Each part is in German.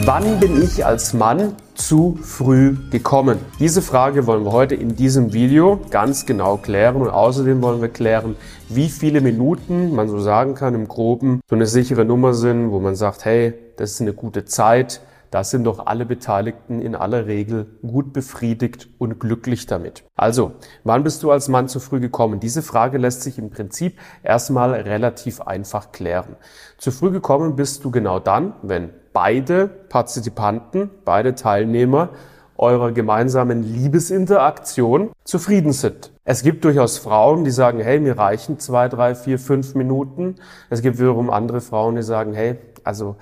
Wann bin ich als Mann zu früh gekommen? Diese Frage wollen wir heute in diesem Video ganz genau klären und außerdem wollen wir klären, wie viele Minuten man so sagen kann im Groben so eine sichere Nummer sind, wo man sagt, hey, das ist eine gute Zeit, da sind doch alle Beteiligten in aller Regel gut befriedigt und glücklich damit. Also, wann bist du als Mann zu früh gekommen? Diese Frage lässt sich im Prinzip erstmal relativ einfach klären. Zu früh gekommen bist du genau dann, wenn beide Partizipanten, beide Teilnehmer eurer gemeinsamen Liebesinteraktion zufrieden sind. Es gibt durchaus Frauen, die sagen, hey, mir reichen zwei, drei, vier, fünf Minuten. Es gibt wiederum andere Frauen, die sagen, hey, also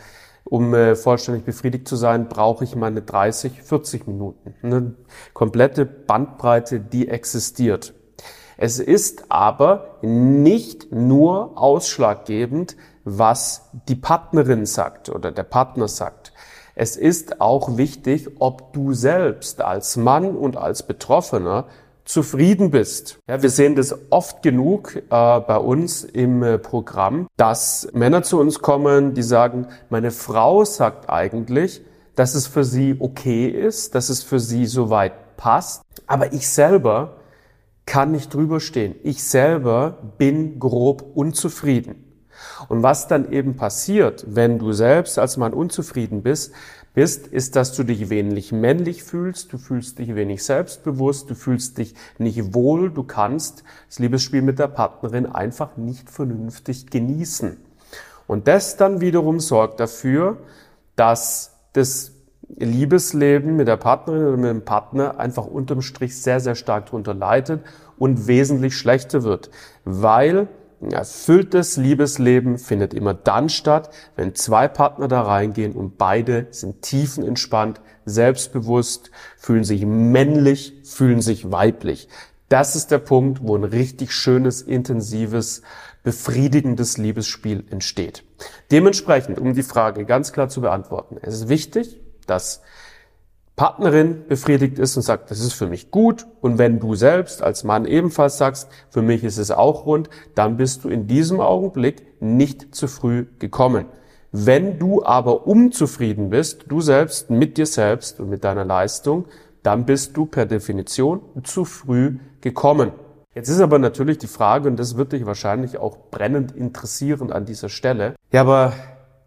um äh, vollständig befriedigt zu sein, brauche ich meine 30, 40 Minuten. Eine komplette Bandbreite, die existiert. Es ist aber nicht nur ausschlaggebend, was die Partnerin sagt oder der Partner sagt. Es ist auch wichtig, ob du selbst als Mann und als Betroffener zufrieden bist. Ja, wir sehen das oft genug äh, bei uns im äh, Programm, dass Männer zu uns kommen, die sagen, meine Frau sagt eigentlich, dass es für sie okay ist, dass es für sie soweit passt, aber ich selber kann nicht drüber stehen. Ich selber bin grob unzufrieden. Und was dann eben passiert, wenn du selbst als Mann unzufrieden bist, bist, ist, dass du dich wenig männlich fühlst, du fühlst dich wenig selbstbewusst, du fühlst dich nicht wohl, du kannst das Liebesspiel mit der Partnerin einfach nicht vernünftig genießen. Und das dann wiederum sorgt dafür, dass das Liebesleben mit der Partnerin oder mit dem Partner einfach unterm Strich sehr, sehr stark darunter leidet und wesentlich schlechter wird, weil erfülltes Liebesleben findet immer dann statt, wenn zwei Partner da reingehen und beide sind tiefenentspannt, selbstbewusst, fühlen sich männlich, fühlen sich weiblich. Das ist der Punkt, wo ein richtig schönes, intensives, befriedigendes Liebesspiel entsteht. Dementsprechend, um die Frage ganz klar zu beantworten, es ist wichtig, dass Partnerin befriedigt ist und sagt, das ist für mich gut. Und wenn du selbst als Mann ebenfalls sagst, für mich ist es auch rund, dann bist du in diesem Augenblick nicht zu früh gekommen. Wenn du aber unzufrieden bist, du selbst mit dir selbst und mit deiner Leistung, dann bist du per Definition zu früh gekommen. Jetzt ist aber natürlich die Frage, und das wird dich wahrscheinlich auch brennend interessieren an dieser Stelle, ja, aber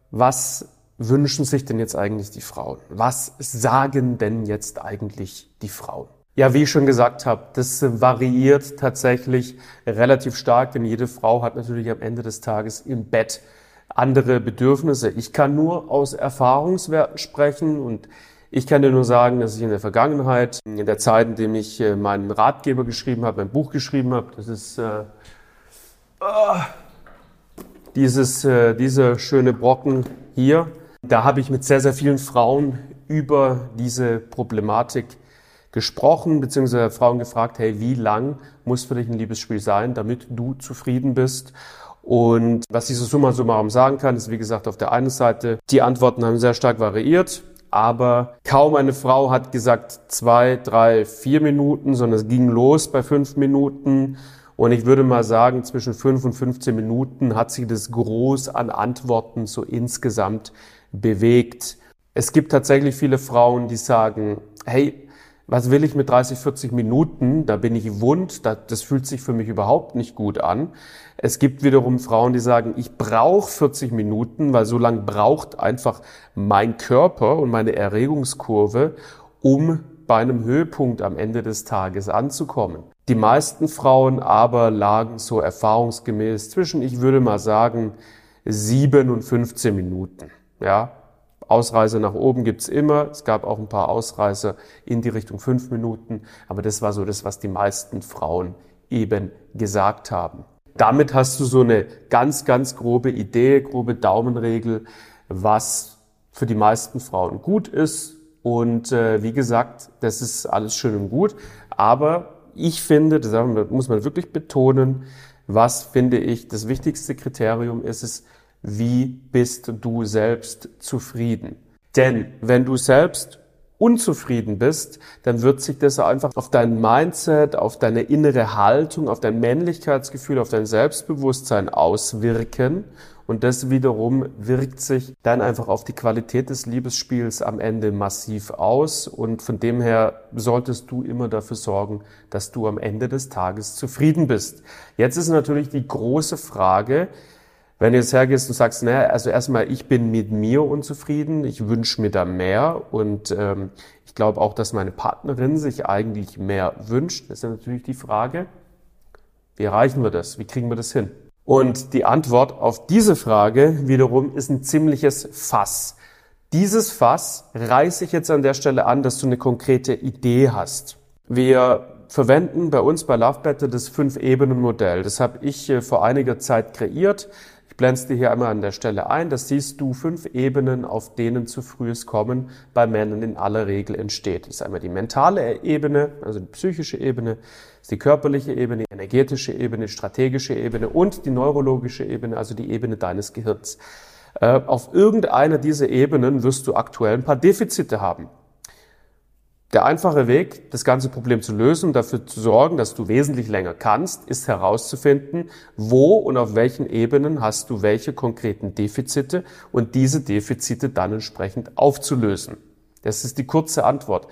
was wünschen sich denn jetzt eigentlich die Frauen? Was sagen denn jetzt eigentlich die Frauen? Ja, wie ich schon gesagt habe, das variiert tatsächlich relativ stark, denn jede Frau hat natürlich am Ende des Tages im Bett andere Bedürfnisse. Ich kann nur aus Erfahrungswerten sprechen und ich kann dir nur sagen, dass ich in der Vergangenheit, in der Zeit, in dem ich äh, meinen Ratgeber geschrieben habe, mein Buch geschrieben habe, das ist äh, oh, dieses, äh, dieser schöne Brocken hier, da habe ich mit sehr, sehr vielen Frauen über diese Problematik gesprochen, beziehungsweise Frauen gefragt, hey, wie lang muss für dich ein Liebesspiel sein, damit du zufrieden bist? Und was ich so summa summarum sagen kann, ist wie gesagt auf der einen Seite, die Antworten haben sehr stark variiert, aber kaum eine Frau hat gesagt zwei, drei, vier Minuten, sondern es ging los bei fünf Minuten. Und ich würde mal sagen, zwischen fünf und 15 Minuten hat sich das groß an Antworten so insgesamt bewegt. Es gibt tatsächlich viele Frauen, die sagen, hey, was will ich mit 30, 40 Minuten? Da bin ich wund, das fühlt sich für mich überhaupt nicht gut an. Es gibt wiederum Frauen, die sagen, ich brauche 40 Minuten, weil so lang braucht einfach mein Körper und meine Erregungskurve, um bei einem Höhepunkt am Ende des Tages anzukommen. Die meisten Frauen aber lagen so erfahrungsgemäß zwischen, ich würde mal sagen, 7 und 15 Minuten. Ja, Ausreise nach oben gibt's immer. Es gab auch ein paar Ausreißer in die Richtung fünf Minuten. Aber das war so das, was die meisten Frauen eben gesagt haben. Damit hast du so eine ganz, ganz grobe Idee, grobe Daumenregel, was für die meisten Frauen gut ist. Und äh, wie gesagt, das ist alles schön und gut. Aber ich finde, das muss man wirklich betonen, was finde ich das wichtigste Kriterium ist es, wie bist du selbst zufrieden? Denn wenn du selbst unzufrieden bist, dann wird sich das einfach auf dein Mindset, auf deine innere Haltung, auf dein Männlichkeitsgefühl, auf dein Selbstbewusstsein auswirken. Und das wiederum wirkt sich dann einfach auf die Qualität des Liebesspiels am Ende massiv aus. Und von dem her solltest du immer dafür sorgen, dass du am Ende des Tages zufrieden bist. Jetzt ist natürlich die große Frage, wenn du jetzt hergehst und sagst, naja, also erstmal, ich bin mit mir unzufrieden, ich wünsche mir da mehr und ähm, ich glaube auch, dass meine Partnerin sich eigentlich mehr wünscht, ist natürlich die Frage, wie erreichen wir das? Wie kriegen wir das hin? Und die Antwort auf diese Frage wiederum ist ein ziemliches Fass. Dieses Fass reiße ich jetzt an der Stelle an, dass du eine konkrete Idee hast. Wir verwenden bei uns bei Love Better das Fünf-Ebenen-Modell. Das habe ich äh, vor einiger Zeit kreiert. Ich blende dir hier einmal an der Stelle ein. Das siehst du fünf Ebenen, auf denen zu frühes Kommen bei Männern in aller Regel entsteht. Das ist einmal die mentale Ebene, also die psychische Ebene, ist die körperliche Ebene, die energetische Ebene, die strategische Ebene und die neurologische Ebene, also die Ebene deines Gehirns. Äh, auf irgendeiner dieser Ebenen wirst du aktuell ein paar Defizite haben. Der einfache Weg, das ganze Problem zu lösen, dafür zu sorgen, dass du wesentlich länger kannst, ist herauszufinden, wo und auf welchen Ebenen hast du welche konkreten Defizite und diese Defizite dann entsprechend aufzulösen. Das ist die kurze Antwort.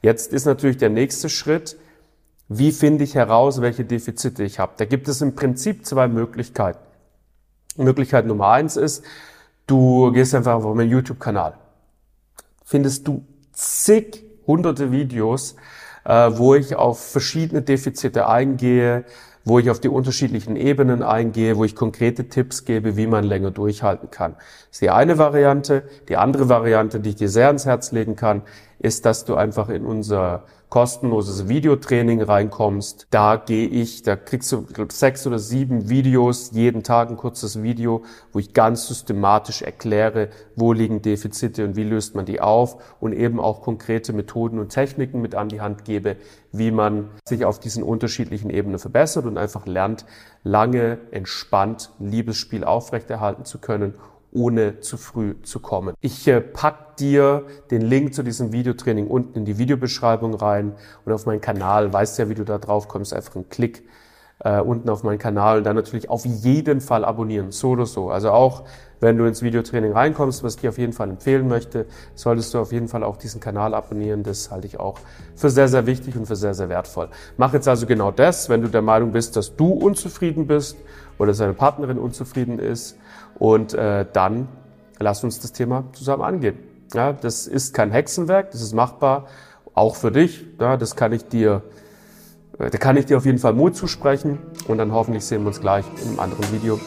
Jetzt ist natürlich der nächste Schritt, wie finde ich heraus, welche Defizite ich habe? Da gibt es im Prinzip zwei Möglichkeiten. Möglichkeit Nummer eins ist, du gehst einfach auf meinen YouTube-Kanal. Findest du zig hunderte Videos, äh, wo ich auf verschiedene Defizite eingehe, wo ich auf die unterschiedlichen Ebenen eingehe, wo ich konkrete Tipps gebe, wie man länger durchhalten kann. Das ist die eine Variante. Die andere Variante, die ich dir sehr ans Herz legen kann, ist, dass du einfach in unser kostenloses Videotraining reinkommst. Da gehe ich, da kriegst du glaub, sechs oder sieben Videos, jeden Tag ein kurzes Video, wo ich ganz systematisch erkläre, wo liegen Defizite und wie löst man die auf und eben auch konkrete Methoden und Techniken mit an die Hand gebe, wie man sich auf diesen unterschiedlichen Ebenen verbessert und einfach lernt, lange entspannt Liebesspiel aufrechterhalten zu können ohne zu früh zu kommen. Ich äh, pack dir den Link zu diesem Videotraining unten in die Videobeschreibung rein und auf meinen Kanal. Weißt ja, wie du da drauf kommst. Einfach einen Klick äh, unten auf meinen Kanal und dann natürlich auf jeden Fall abonnieren, so oder so. Also auch wenn du ins Videotraining reinkommst, was ich dir auf jeden Fall empfehlen möchte, solltest du auf jeden Fall auch diesen Kanal abonnieren. Das halte ich auch für sehr, sehr wichtig und für sehr, sehr wertvoll. Mach jetzt also genau das, wenn du der Meinung bist, dass du unzufrieden bist oder seine Partnerin unzufrieden ist und äh, dann lass uns das Thema zusammen angehen. Ja, das ist kein Hexenwerk, das ist machbar, auch für dich. Ja, das kann ich dir, äh, da kann ich dir auf jeden Fall Mut zusprechen und dann hoffentlich sehen wir uns gleich in einem anderen Video.